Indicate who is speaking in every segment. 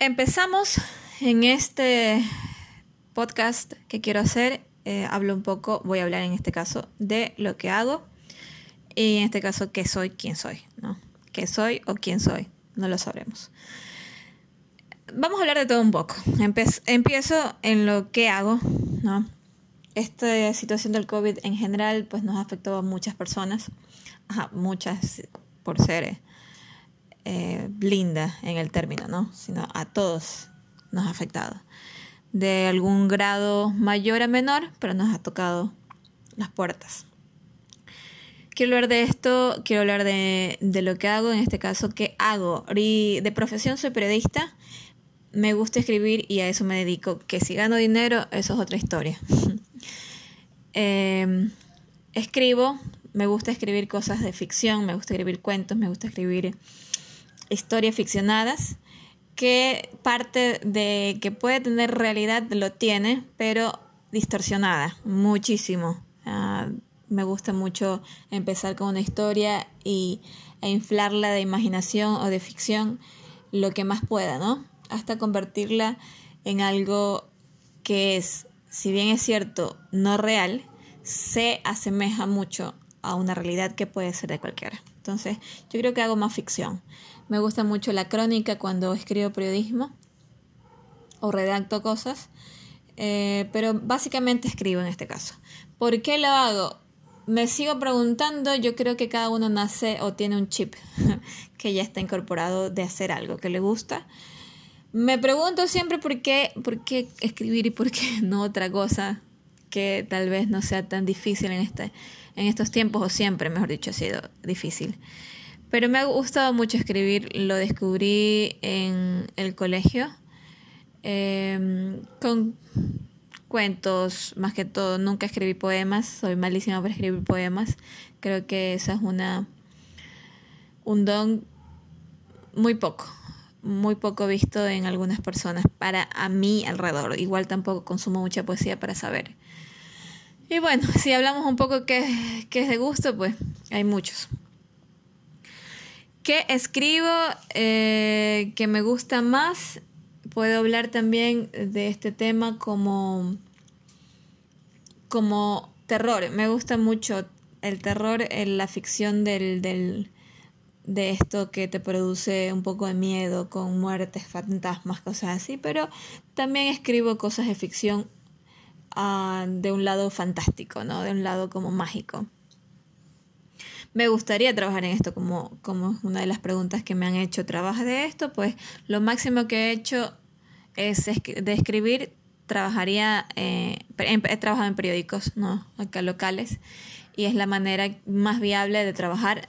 Speaker 1: Empezamos en este podcast que quiero hacer. Eh, hablo un poco, voy a hablar en este caso de lo que hago y en este caso qué soy, quién soy, ¿no? ¿Qué soy o quién soy? No lo sabremos. Vamos a hablar de todo un poco. empiezo en lo que hago, ¿no? Esta situación del COVID en general pues nos afectó a muchas personas, muchas por ser eh, linda en el término, ¿no? Sino a todos nos ha afectado. De algún grado mayor a menor, pero nos ha tocado las puertas. Quiero hablar de esto, quiero hablar de, lo que hago, en este caso, ¿qué hago? De profesión soy periodista, me gusta escribir y a eso me dedico. Que si gano dinero, eso es otra historia. Em, escribo, me gusta escribir cosas de ficción, me gusta escribir cuentos, me gusta escribir historias ficcionadas, que parte de que puede tener realidad lo tiene, pero distorsionada, muchísimo. Ah, me gusta mucho empezar con una historia y, e inflarla de imaginación o de ficción lo que más pueda, ¿no? Hasta convertirla en algo que es, si bien es cierto, no real, se asemeja mucho a una realidad que puede ser de cualquiera. Entonces, yo creo que hago más ficción. Me gusta mucho la crónica cuando escribo periodismo o redacto cosas, eh, pero básicamente escribo en este caso. ¿Por qué lo hago? Me sigo preguntando, yo creo que cada uno nace o tiene un chip que ya está incorporado de hacer algo que le gusta. Me pregunto siempre por qué, por qué escribir y por qué no otra cosa que tal vez no sea tan difícil en este en estos tiempos, o siempre, mejor dicho, ha sido difícil. Pero me ha gustado mucho escribir, lo descubrí en el colegio, em, con cuentos, más que todo, nunca escribí poemas, soy malísima para escribir poemas, creo que esa es una un don muy poco, muy poco visto en algunas personas, para a mí alrededor, igual tampoco consumo mucha poesía para saber y bueno, si hablamos un poco qué, es de gusto, pues hay muchos. ¿Qué escribo eh, que me gusta más? Puedo hablar también de este tema como, como terror. Me gusta mucho el terror la ficción del, del, de esto que te produce un poco de miedo con muertes, fantasmas, cosas así, pero también escribo cosas de ficción de un lado fantástico, ¿no? De un lado como mágico. Me gustaría trabajar en esto como, como una de las preguntas que me han hecho. ¿Trabajas de esto? Pues lo máximo que he hecho es de escribir. Trabajaría, eh, he trabajado en periódicos, ¿no? Acá locales. Y es la manera más viable de trabajar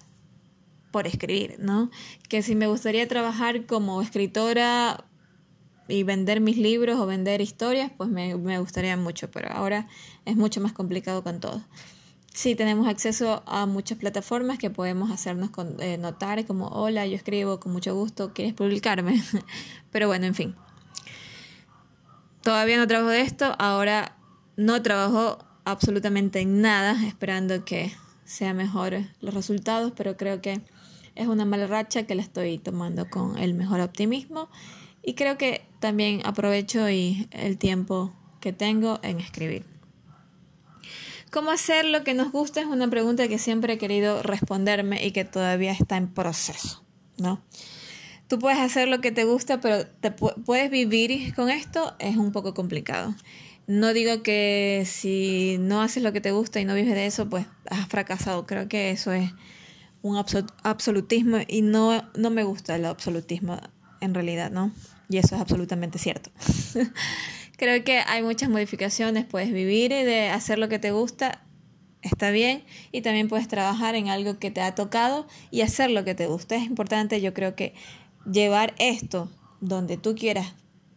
Speaker 1: por escribir, ¿no? Que si me gustaría trabajar como escritora y vender mis libros o vender historias, pues me, gustaría mucho, pero ahora es mucho más complicado con todo. Sí, tenemos acceso a muchas plataformas que podemos hacernos eh, notar como, hola, yo escribo con mucho gusto, ¿quieres publicarme? pero bueno, en fin. Todavía no trabajo de esto, ahora no trabajo absolutamente en nada, esperando que sea mejor los resultados, pero creo que es una mala racha que la estoy tomando con el mejor optimismo y creo que también aprovecho y el tiempo que tengo en escribir. ¿Cómo hacer lo que nos gusta? Es una pregunta que siempre he querido responderme y que todavía está en proceso, ¿no? Tú puedes hacer lo que te gusta, pero te puedes vivir con esto, es un poco complicado. No digo que si no haces lo que te gusta y no vives de eso, pues has fracasado. Creo que eso es un absolutismo y no, no me gusta el absolutismo en realidad, ¿no? Y eso es absolutamente cierto. Creo que hay muchas modificaciones, puedes vivir y de hacer lo que te gusta, está bien, y también puedes trabajar en algo que te ha tocado y hacer lo que te gusta. Es importante, yo creo que llevar esto donde tú quieras,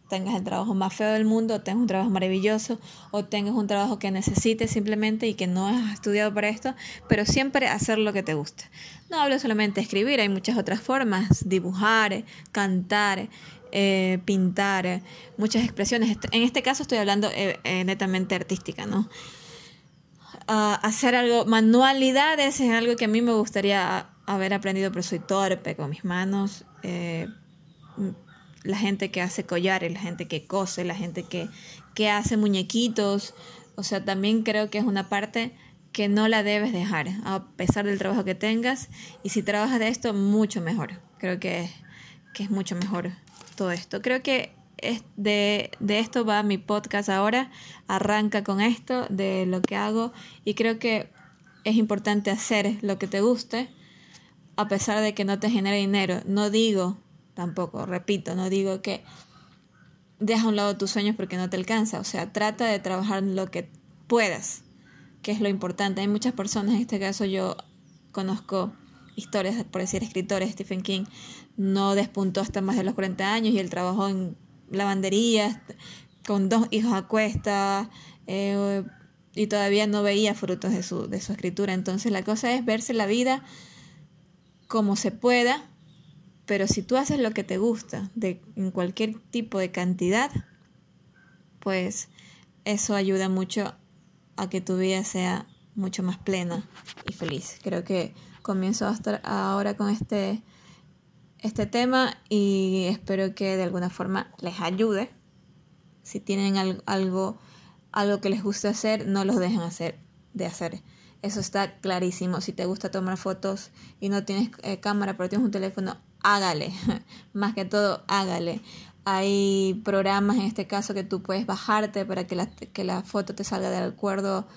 Speaker 1: tengas el trabajo más feo del mundo, tengas un trabajo maravilloso, o tengas un trabajo que necesites simplemente y que no has estudiado para esto, pero siempre hacer lo que te gusta. No hablo solamente de escribir, hay muchas otras formas, dibujar, cantar, eh, pintar, muchas expresiones. En este caso estoy hablando eh, eh, netamente artística, ¿no? Ah, hacer algo, manualidades es algo que a mí me gustaría haber aprendido, pero soy torpe con mis manos. la gente que hace collares, la gente que cose, la gente que, que hace muñequitos. O sea, también creo que es una parte que no la debes dejar, a pesar del trabajo que tengas. Y si trabajas de esto, mucho mejor. Creo que, que es mucho mejor todo esto. Creo que es de, de esto va mi podcast ahora. Arranca con esto, de lo que hago. Y creo que es importante hacer lo que te guste, a pesar de que no te genere dinero. No digo tampoco, repito, no digo que deja a un lado tus sueños porque no te alcanza. O sea, trata de trabajar lo que puedas, que es lo importante. Hay muchas personas, en este caso yo conozco historias, por decir escritores, Stephen King no despuntó hasta más de los 40 años y él trabajó en lavanderías con dos hijos a cuesta eh, y todavía no veía frutos de su, de su escritura. Entonces la cosa es verse la vida como se pueda, pero si tú haces lo que te gusta de, en cualquier tipo de cantidad, pues eso ayuda mucho a que tu vida sea mucho más plena y feliz. Creo que comienzo a estar ahora con este, este tema y espero que de alguna forma les ayude. Si tienen algo, algo, que les guste hacer, no los dejen hacer, de hacer. Eso está clarísimo. Si te gusta tomar fotos y no tienes eh, cámara, pero tienes un teléfono, hágale. Más que todo, hágale. Hay programas en este caso que tú puedes bajarte para que la, que la foto te salga de acuerdo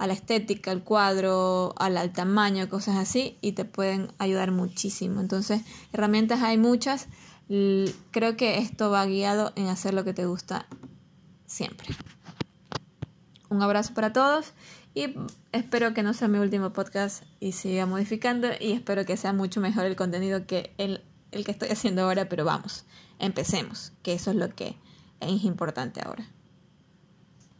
Speaker 1: a la estética, al cuadro, al, tamaño, cosas así, y te pueden ayudar muchísimo. Entonces, herramientas hay muchas. Creo que esto va guiado en hacer lo que te gusta siempre. Un abrazo para todos y espero que no sea mi último podcast y siga modificando y espero que sea mucho mejor el contenido que el, el que estoy haciendo ahora, pero vamos, empecemos, que eso es lo que es importante ahora.